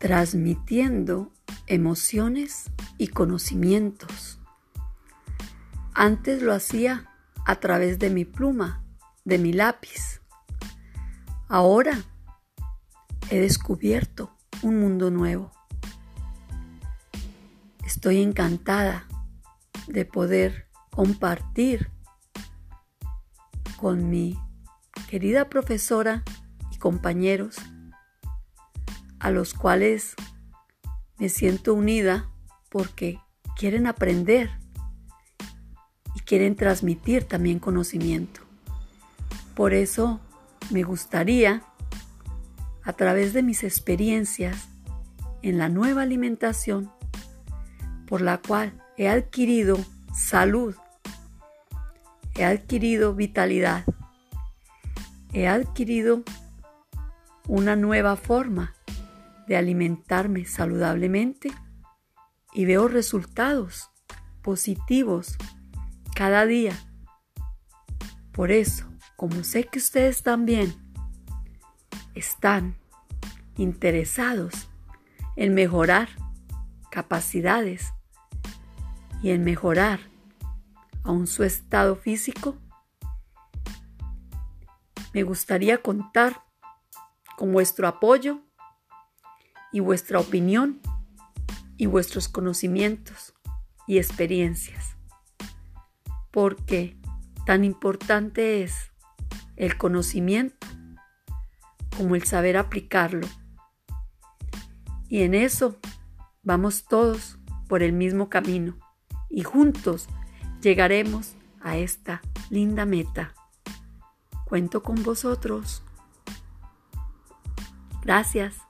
transmitiendo emociones y conocimientos. Antes lo hacía a través de mi pluma, de mi lápiz. Ahora he descubierto un mundo nuevo. Estoy encantada de poder compartir con mi querida profesora y compañeros a los cuales me siento unida porque quieren aprender y quieren transmitir también conocimiento. Por eso me gustaría, a través de mis experiencias en la nueva alimentación, por la cual he adquirido salud, he adquirido vitalidad, he adquirido una nueva forma de alimentarme saludablemente y veo resultados positivos cada día. Por eso, como sé que ustedes también están interesados en mejorar capacidades y en mejorar aún su estado físico, me gustaría contar con vuestro apoyo y vuestra opinión y vuestros conocimientos y experiencias. Porque tan importante es el conocimiento como el saber aplicarlo. Y en eso vamos todos por el mismo camino y juntos llegaremos a esta linda meta. Cuento con vosotros. Gracias.